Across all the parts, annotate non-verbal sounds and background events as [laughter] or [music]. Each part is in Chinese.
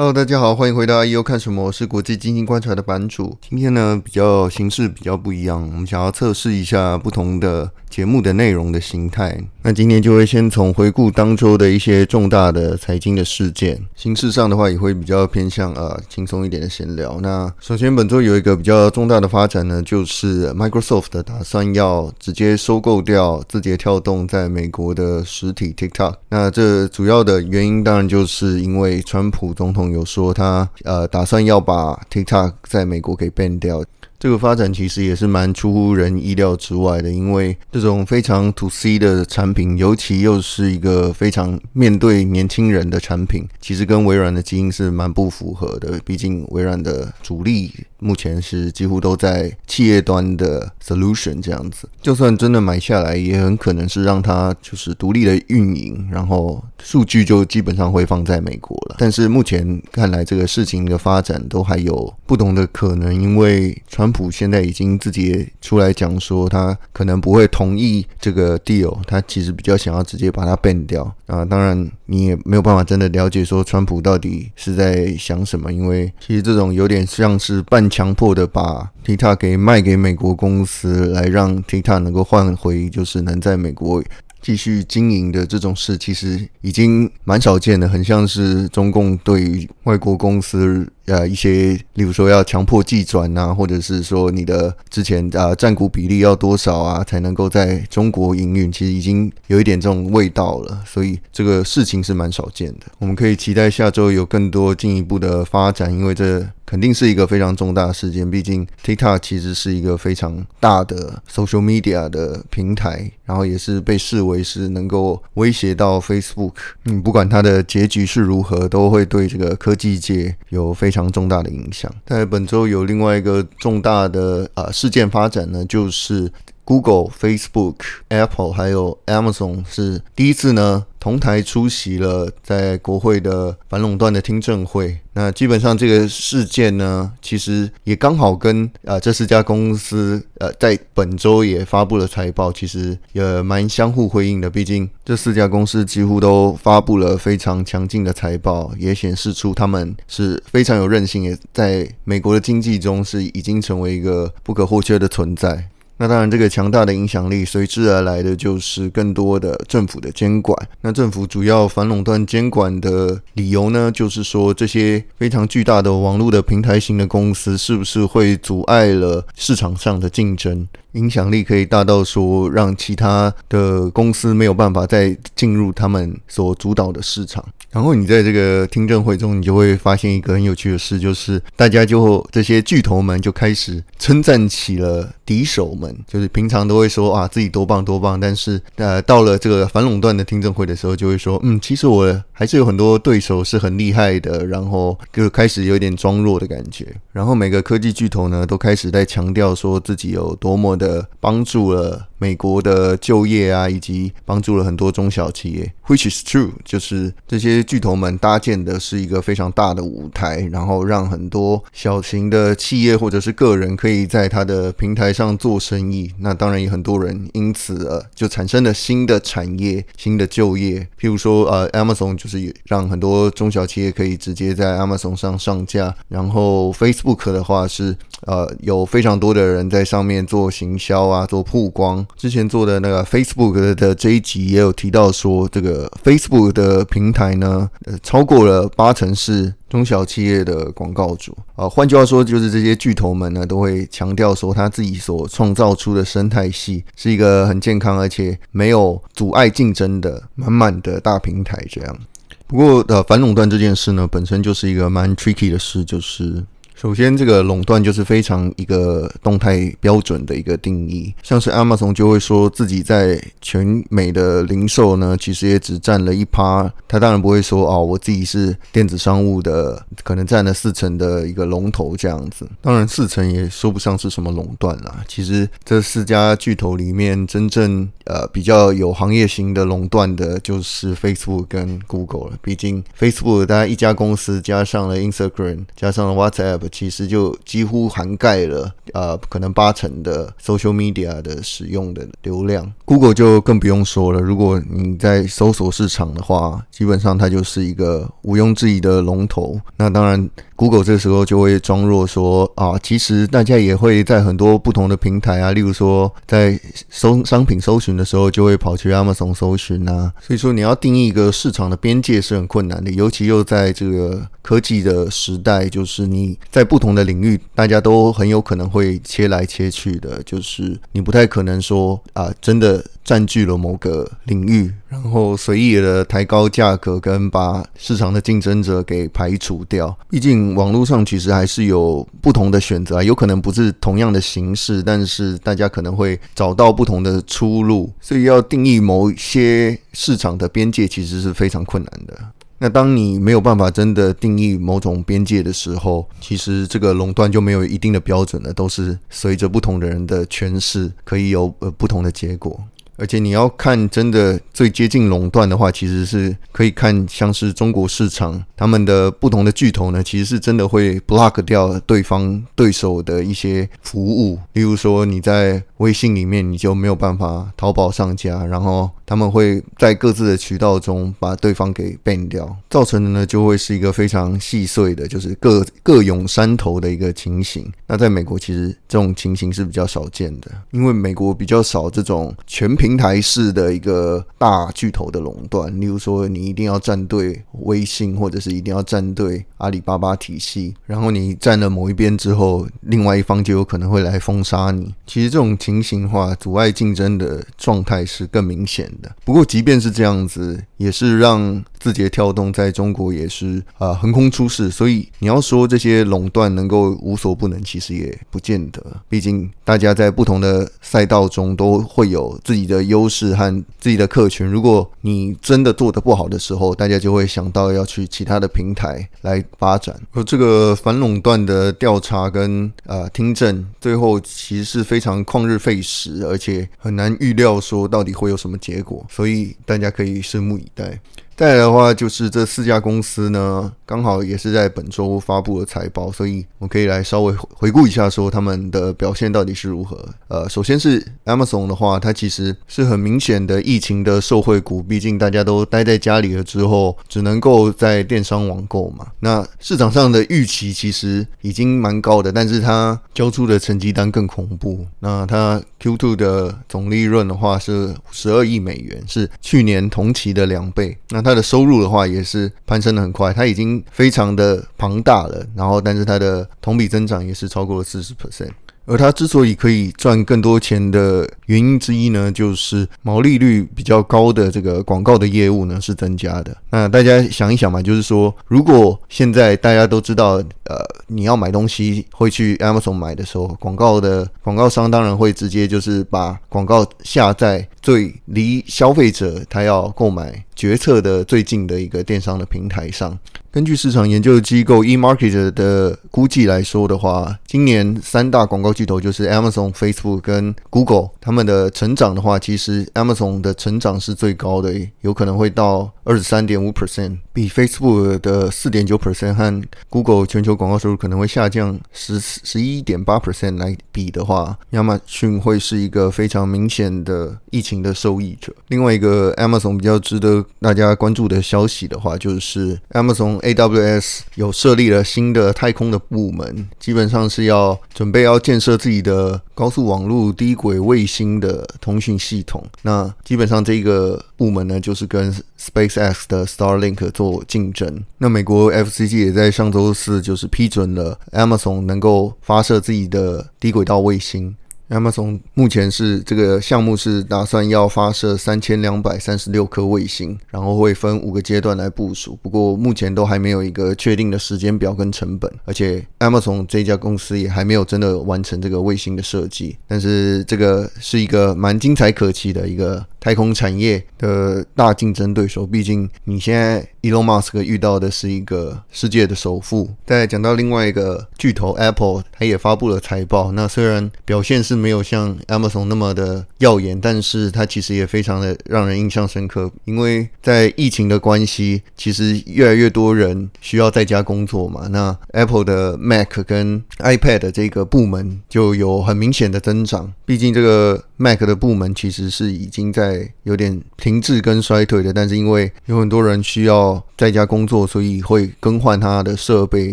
Hello，大家好，欢迎回到 IEO 看什么？我是国际经济观察的版主。今天呢，比较形式比较不一样，我们想要测试一下不同的节目的内容的形态。那今天就会先从回顾当周的一些重大的财经的事件，形式上的话也会比较偏向呃轻松一点的闲聊。那首先本周有一个比较重大的发展呢，就是 Microsoft 的打算要直接收购掉字节跳动在美国的实体 TikTok。那这主要的原因当然就是因为川普总统。有说他呃打算要把 TikTok 在美国给 ban 掉。这个发展其实也是蛮出乎人意料之外的，因为这种非常 to C 的产品，尤其又是一个非常面对年轻人的产品，其实跟微软的基因是蛮不符合的。毕竟微软的主力目前是几乎都在企业端的 solution 这样子，就算真的买下来，也很可能是让它就是独立的运营，然后数据就基本上会放在美国了。但是目前看来，这个事情的发展都还有不同的可能，因为传川普现在已经自己出来讲说，他可能不会同意这个 deal，他其实比较想要直接把它 ban 掉啊。当然，你也没有办法真的了解说川普到底是在想什么，因为其实这种有点像是半强迫的把 TikTok 给卖给美国公司，来让 TikTok 能够换回就是能在美国。继续经营的这种事，其实已经蛮少见的，很像是中共对于外国公司呃一些，例如说要强迫技转啊，或者是说你的之前啊占股比例要多少啊，才能够在中国营运，其实已经有一点这种味道了。所以这个事情是蛮少见的，我们可以期待下周有更多进一步的发展，因为这。肯定是一个非常重大事件，毕竟 TikTok 其实是一个非常大的 social media 的平台，然后也是被视为是能够威胁到 Facebook。嗯，不管它的结局是如何，都会对这个科技界有非常重大的影响。在本周有另外一个重大的呃事件发展呢，就是。Google、Facebook、Apple 还有 Amazon 是第一次呢同台出席了在国会的反垄断的听证会。那基本上这个事件呢，其实也刚好跟啊、呃、这四家公司呃在本周也发布了财报，其实也蛮相互辉映的。毕竟这四家公司几乎都发布了非常强劲的财报，也显示出他们是非常有韧性，也在美国的经济中是已经成为一个不可或缺的存在。那当然，这个强大的影响力随之而来的就是更多的政府的监管。那政府主要反垄断监管的理由呢，就是说这些非常巨大的网络的平台型的公司是不是会阻碍了市场上的竞争？影响力可以大到说，让其他的公司没有办法再进入他们所主导的市场。然后你在这个听证会中，你就会发现一个很有趣的事，就是大家就这些巨头们就开始称赞起了敌手们，就是平常都会说啊自己多棒多棒，但是呃到了这个反垄断的听证会的时候，就会说嗯其实我还是有很多对手是很厉害的，然后就开始有点装弱的感觉。然后每个科技巨头呢都开始在强调说自己有多么的帮助了美国的就业啊，以及帮助了很多中小企业，which is true，就是这些巨头们搭建的是一个非常大的舞台，然后让很多小型的企业或者是个人可以在它的平台上做生意。那当然也很多人因此呃就产生了新的产业、新的就业。譬如说呃，Amazon 就是让很多中小企业可以直接在 Amazon 上上架，然后 Facebook 的话是呃有非常多的人在上面做行销啊，做曝光。之前做的那个 Facebook 的这一集也有提到说，这个 Facebook 的平台呢，呃，超过了八成是中小企业的广告主啊。换句话说，就是这些巨头们呢，都会强调说，他自己所创造出的生态系是一个很健康而且没有阻碍竞争的满满的大平台。这样，不过呃，反垄断这件事呢，本身就是一个蛮 tricky 的事，就是。首先，这个垄断就是非常一个动态标准的一个定义。像是 Amazon 就会说自己在全美的零售呢，其实也只占了一趴。他当然不会说哦，我自己是电子商务的，可能占了四成的一个龙头这样子。当然，四成也说不上是什么垄断啦。其实这四家巨头里面，真正呃比较有行业型的垄断的，就是 Facebook 跟 Google 了。毕竟 Facebook 大家一家公司加上了 Instagram，加上了 WhatsApp。其实就几乎涵盖了呃可能八成的 social media 的使用的流量。Google 就更不用说了，如果你在搜索市场的话，基本上它就是一个毋庸置疑的龙头。那当然，Google 这时候就会装弱说啊，其实大家也会在很多不同的平台啊，例如说在搜商品搜寻的时候，就会跑去 Amazon 搜寻啊。所以说你要定义一个市场的边界是很困难的，尤其又在这个科技的时代，就是你在在不同的领域，大家都很有可能会切来切去的，就是你不太可能说啊，真的占据了某个领域，然后随意的抬高价格跟把市场的竞争者给排除掉。毕竟网络上其实还是有不同的选择，有可能不是同样的形式，但是大家可能会找到不同的出路。所以要定义某些市场的边界，其实是非常困难的。那当你没有办法真的定义某种边界的时候，其实这个垄断就没有一定的标准了，都是随着不同的人的诠释，可以有呃不同的结果。而且你要看真的最接近垄断的话，其实是可以看像是中国市场，他们的不同的巨头呢，其实是真的会 block 掉对方对手的一些服务。例如说你在微信里面，你就没有办法淘宝上架，然后他们会在各自的渠道中把对方给 ban 掉，造成的呢就会是一个非常细碎的，就是各各涌山头的一个情形。那在美国其实这种情形是比较少见的，因为美国比较少这种全。平台式的一个大巨头的垄断，例如说你一定要站队微信，或者是一定要站队阿里巴巴体系，然后你站了某一边之后，另外一方就有可能会来封杀你。其实这种情形的话阻碍竞争的状态是更明显的。不过即便是这样子，也是让字节跳动在中国也是啊横空出世。所以你要说这些垄断能够无所不能，其实也不见得。毕竟大家在不同的赛道中都会有自己的。优势和自己的客群，如果你真的做得不好的时候，大家就会想到要去其他的平台来发展。而这个反垄断的调查跟呃听证，最后其实是非常旷日费时，而且很难预料说到底会有什么结果，所以大家可以拭目以待。再来的话，就是这四家公司呢，刚好也是在本周发布了财报，所以我可以来稍微回顾一下，说他们的表现到底是如何。呃，首先是 Amazon 的话，它其实是很明显的疫情的受惠股，毕竟大家都待在家里了之后，只能够在电商网购嘛。那市场上的预期其实已经蛮高的，但是它交出的成绩单更恐怖。那它 Q2 的总利润的话是十二亿美元，是去年同期的两倍。那它它的收入的话也是攀升的很快，它已经非常的庞大了，然后但是它的同比增长也是超过了四十 percent。而它之所以可以赚更多钱的原因之一呢，就是毛利率比较高的这个广告的业务呢是增加的。那大家想一想嘛，就是说，如果现在大家都知道，呃，你要买东西会去 Amazon 买的时候，广告的广告商当然会直接就是把广告下在最离消费者他要购买决策的最近的一个电商的平台上。根据市场研究机构 eMarketer 的估计来说的话，今年三大广告巨头就是 Amazon、Facebook 跟 Google，他们的成长的话，其实 Amazon 的成长是最高的，有可能会到二十三点五 percent，比 Facebook 的四点九 percent 和 Google 全球广告收入可能会下降十十一点八 percent 来比的话，亚马逊会是一个非常明显的疫情的受益者。另外一个 Amazon 比较值得大家关注的消息的话，就是 Amazon。AWS 有设立了新的太空的部门，基本上是要准备要建设自己的高速网络低轨卫星的通讯系统。那基本上这个部门呢，就是跟 SpaceX 的 Starlink 做竞争。那美国 FCC 也在上周四就是批准了 Amazon 能够发射自己的低轨道卫星。Amazon 目前是这个项目是打算要发射三千两百三十六颗卫星，然后会分五个阶段来部署。不过目前都还没有一个确定的时间表跟成本，而且 Amazon 这家公司也还没有真的完成这个卫星的设计。但是这个是一个蛮精彩可期的一个太空产业的大竞争对手。毕竟你现在 Elon Musk 遇到的是一个世界的首富。再讲到另外一个巨头 Apple，它也发布了财报。那虽然表现是没有像 Amazon 那么的耀眼，但是它其实也非常的让人印象深刻。因为在疫情的关系，其实越来越多人需要在家工作嘛。那 Apple 的 Mac 跟 iPad 这个部门就有很明显的增长。毕竟这个 Mac 的部门其实是已经在在有点停滞跟衰退的，但是因为有很多人需要在家工作，所以会更换它的设备，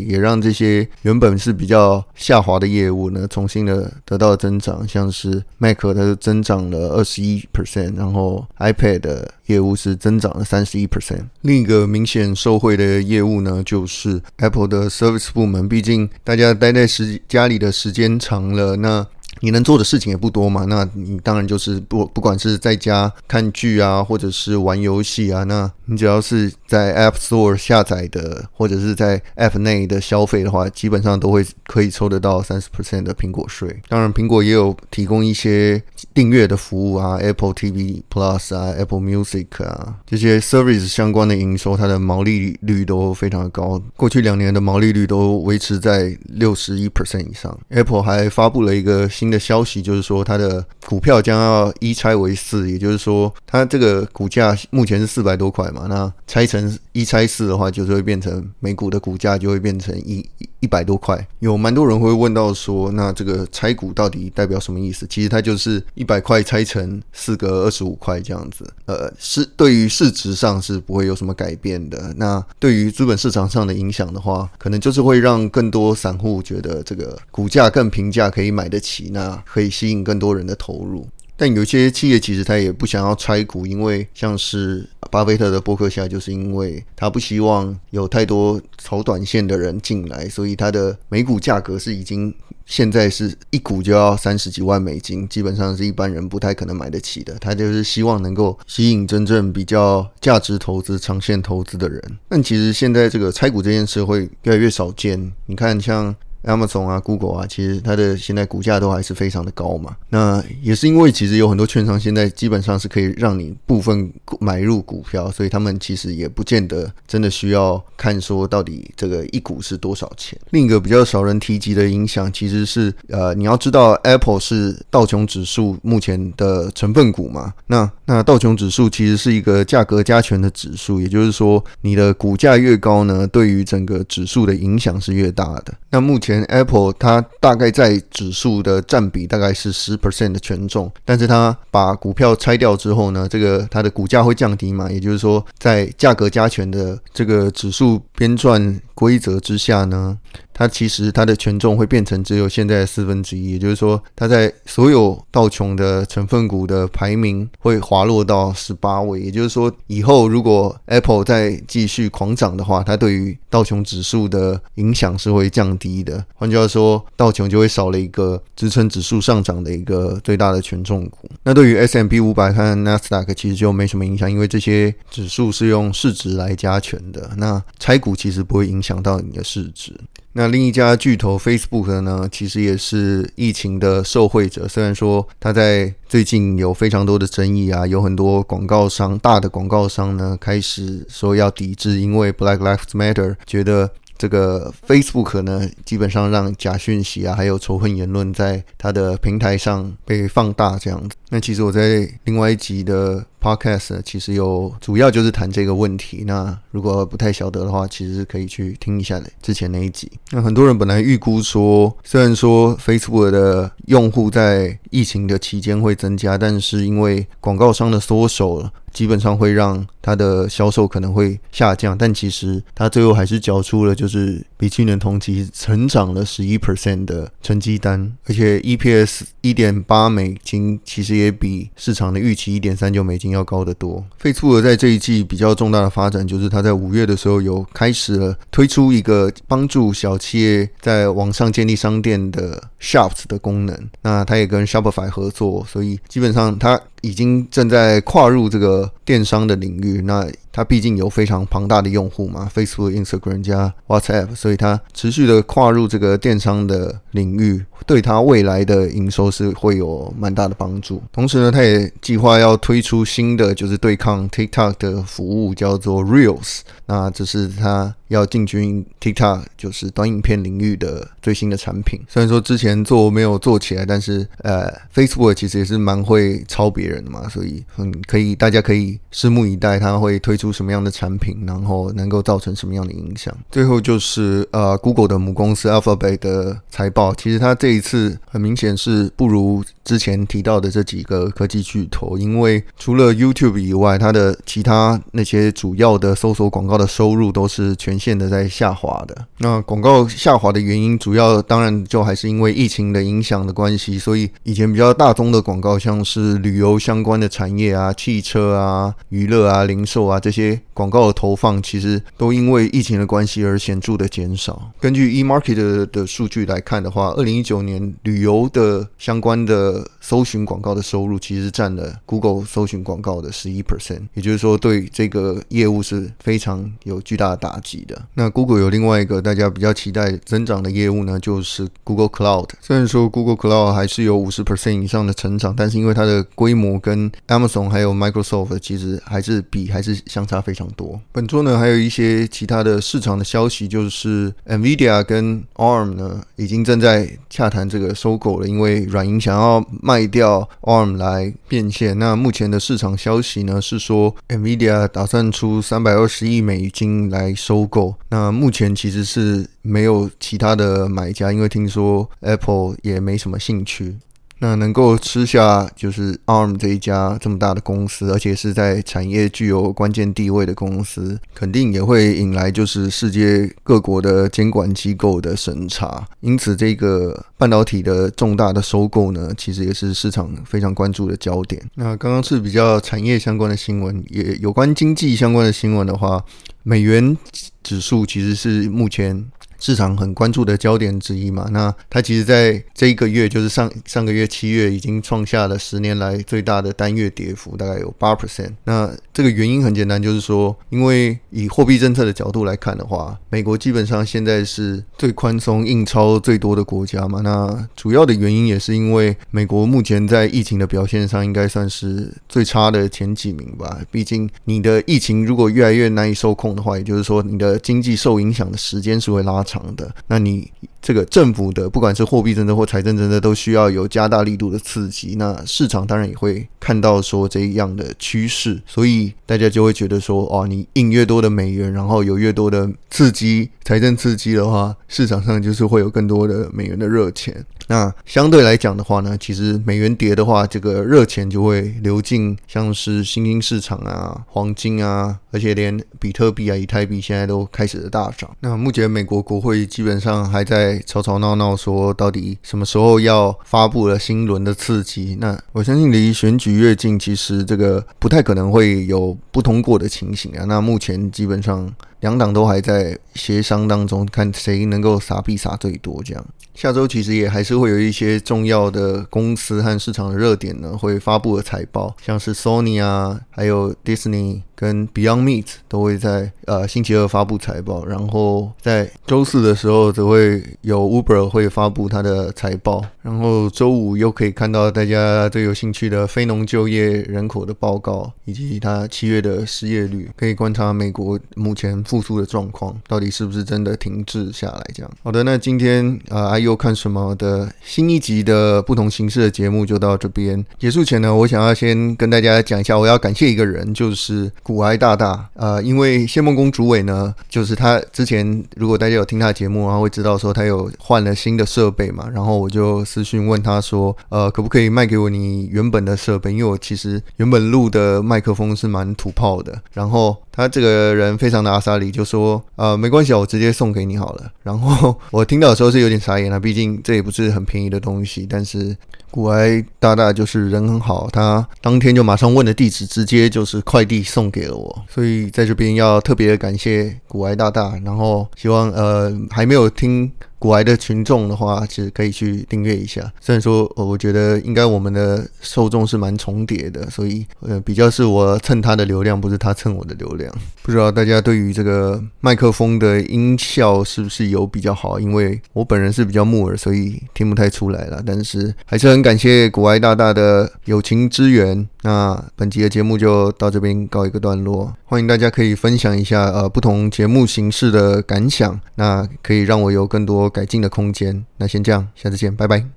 也让这些原本是比较下滑的业务呢，重新的得到增长。像是 Mac 它是增长了二十一 percent，然后 iPad 的业务是增长了三十一 percent。另一个明显受惠的业务呢，就是 Apple 的 Service 部门。毕竟大家待在时家里的时间长了，那你能做的事情也不多嘛，那你当然就是不不管是在家看剧啊，或者是玩游戏啊，那你只要是在 App Store 下载的，或者是在 App 内的消费的话，基本上都会可以抽得到三十 percent 的苹果税。当然，苹果也有提供一些订阅的服务啊，Apple TV Plus 啊，Apple Music 啊，这些 service 相关的营收，它的毛利率都非常的高，过去两年的毛利率都维持在六十一 percent 以上。Apple 还发布了一个新的消息，就是说它的股票将要一拆为四，也就是说它这个股价目前是四百多块嘛，那拆成一拆四的话，就是会变成每股的股价就会变成一一百多块。有蛮多人会问到说，那这个拆股到底代表什么意思？其实它就是一百块拆成四个二十五块这样子。呃，是对于市值上是不会有什么改变的。那对于资本市场上的影响的话，可能就是会让更多散户觉得这个股价更平价，可以买得起。那可以吸引更多人的投入，但有些企业其实他也不想要拆股，因为像是巴菲特的波克夏，就是因为他不希望有太多炒短线的人进来，所以他的每股价格是已经现在是一股就要三十几万美金，基本上是一般人不太可能买得起的。他就是希望能够吸引真正比较价值投资、长线投资的人。但其实现在这个拆股这件事会越来越少见，你看像。Amazon 啊，Google 啊，其实它的现在股价都还是非常的高嘛。那也是因为其实有很多券商现在基本上是可以让你部分买入股票，所以他们其实也不见得真的需要看说到底这个一股是多少钱。另一个比较少人提及的影响，其实是呃，你要知道 Apple 是道琼指数目前的成分股嘛。那那道琼指数其实是一个价格加权的指数，也就是说你的股价越高呢，对于整个指数的影响是越大的。那目前 Apple 它大概在指数的占比大概是十 percent 的权重，但是它把股票拆掉之后呢，这个它的股价会降低嘛？也就是说，在价格加权的这个指数编撰规则之下呢，它其实它的权重会变成只有现在的四分之一，也就是说，它在所有道琼的成分股的排名会滑落到十八位。也就是说，以后如果 Apple 再继续狂涨的话，它对于道琼指数的影响是会降低的。换句话说，道琼就会少了一个支撑指数上涨的一个最大的权重股。那对于 S M P 五百和 Nasdaq 其实就没什么影响，因为这些指数是用市值来加权的。那拆股其实不会影响到你的市值。那另一家巨头 Facebook 呢，其实也是疫情的受惠者。虽然说它在最近有非常多的争议啊，有很多广告商、大的广告商呢开始说要抵制，因为 Black Lives Matter，觉得这个 Facebook 呢基本上让假讯息啊，还有仇恨言论在它的平台上被放大这样子。那其实我在另外一集的 podcast 其实有主要就是谈这个问题。那如果不太晓得的话，其实可以去听一下的之前那一集。那很多人本来预估说，虽然说 Facebook 的用户在疫情的期间会增加，但是因为广告商的缩手了，基本上会让它的销售可能会下降。但其实它最后还是交出了就是比去年同期成长了十一 percent 的成绩单，而且 EPS 一点八美金，其实。也比市场的预期一点三九美金要要高得多。费兹尔在这一季比较重大的发展，就是他在五月的时候有开始了推出一个帮助小企业在网上建立商店的 Shops 的功能。那他也跟 Shopify 合作，所以基本上他已经正在跨入这个电商的领域。那它毕竟有非常庞大的用户嘛，Facebook、Instagram 加 WhatsApp，所以它持续的跨入这个电商的领域，对它未来的营收是会有蛮大的帮助。同时呢，它也计划要推出新的，就是对抗 TikTok 的服务，叫做 Reels。那这是它要进军 TikTok，就是短影片领域的最新的产品。虽然说之前做没有做起来，但是呃，Facebook 其实也是蛮会抄别人的嘛，所以嗯，可以大家可以拭目以待，它会推出。出什么样的产品，然后能够造成什么样的影响？最后就是呃，Google 的母公司 Alphabet 的财报，其实它这一次很明显是不如之前提到的这几个科技巨头，因为除了 YouTube 以外，它的其他那些主要的搜索广告的收入都是全线的在下滑的。那广告下滑的原因，主要当然就还是因为疫情的影响的关系，所以以前比较大宗的广告，像是旅游相关的产业啊、汽车啊、娱乐啊、零售啊这些。广告的投放其实都因为疫情的关系而显著的减少。根据 eMarketer 的数据来看的话，二零一九年旅游的相关的搜寻广告的收入其实占了 Google 搜寻广告的十一 percent，也就是说对这个业务是非常有巨大的打击的。那 Google 有另外一个大家比较期待增长的业务呢，就是 Google Cloud。虽然说 Google Cloud 还是有五十 percent 以上的成长，但是因为它的规模跟 Amazon 还有 Microsoft 其实还是比还是相差非常多。本周呢，还有一些其他的市场的消息，就是 NVIDIA 跟 ARM 呢，已经正在洽谈这个收购了。因为软银想要卖掉 ARM 来变现。那目前的市场消息呢，是说 NVIDIA 打算出三百二十亿美金来收购。那目前其实是没有其他的买家，因为听说 Apple 也没什么兴趣。那能够吃下就是 ARM 这一家这么大的公司，而且是在产业具有关键地位的公司，肯定也会引来就是世界各国的监管机构的审查。因此，这个半导体的重大的收购呢，其实也是市场非常关注的焦点。那刚刚是比较产业相关的新闻，也有关经济相关的新闻的话，美元指数其实是目前。市场很关注的焦点之一嘛，那它其实在这一个月，就是上上个月七月，已经创下了十年来最大的单月跌幅，大概有八 percent。那这个原因很简单，就是说，因为以货币政策的角度来看的话，美国基本上现在是最宽松、印钞最多的国家嘛。那主要的原因也是因为美国目前在疫情的表现上，应该算是最差的前几名吧。毕竟你的疫情如果越来越难以受控的话，也就是说你的经济受影响的时间是会拉长的，那你这个政府的不管是货币政策或财政政策，都需要有加大力度的刺激。那市场当然也会看到说这样的趋势，所以大家就会觉得说，哦，你印越多的美元，然后有越多的刺激财政刺激的话，市场上就是会有更多的美元的热钱。那相对来讲的话呢，其实美元跌的话，这个热钱就会流进像是新兴市场啊、黄金啊，而且连比特币啊、以太币现在都开始的大涨。那目前美国国会基本上还在吵吵闹闹，说到底什么时候要发布了新轮的刺激？那我相信离选举越近，其实这个不太可能会有不通过的情形啊。那目前基本上。两党都还在协商当中，看谁能够撒币撒最多。这样，下周其实也还是会有一些重要的公司和市场的热点呢，会发布的财报，像是 Sony 啊，还有 Disney。跟 Beyond Meat 都会在呃星期二发布财报，然后在周四的时候则会有 Uber 会发布它的财报，然后周五又可以看到大家最有兴趣的非农就业人口的报告，以及它七月的失业率，可以观察美国目前复苏的状况到底是不是真的停滞下来。这样，好的，那今天呃，IU 看什么的新一集的不同形式的节目就到这边结束前呢，我想要先跟大家讲一下，我要感谢一个人，就是。古埃大大，呃，因为谢孟恭主委呢，就是他之前如果大家有听他的节目，然后会知道说他有换了新的设备嘛，然后我就私讯问他说，呃，可不可以卖给我你原本的设备？因为我其实原本录的麦克风是蛮土炮的，然后他这个人非常的阿萨里，就说，呃，没关系啊，我直接送给你好了。然后 [laughs] 我听到的时候是有点傻眼了，毕竟这也不是很便宜的东西，但是。古埃大大就是人很好，他当天就马上问了地址，直接就是快递送给了我，所以在这边要特别感谢古埃大大，然后希望呃还没有听古埃的群众的话，其实可以去订阅一下。虽然说，我觉得应该我们的受众是蛮重叠的，所以呃，比较是我蹭他的流量，不是他蹭我的流量。不知道大家对于这个麦克风的音效是不是有比较好？因为我本人是比较木耳，所以听不太出来了。但是还是很感谢古埃大大的友情支援。那本集的节目就到这边告一个段落，欢迎大家可以分享一下呃不同节目形式的感想，那可以让我有更多改进的空间。那先这样，下次见，拜拜。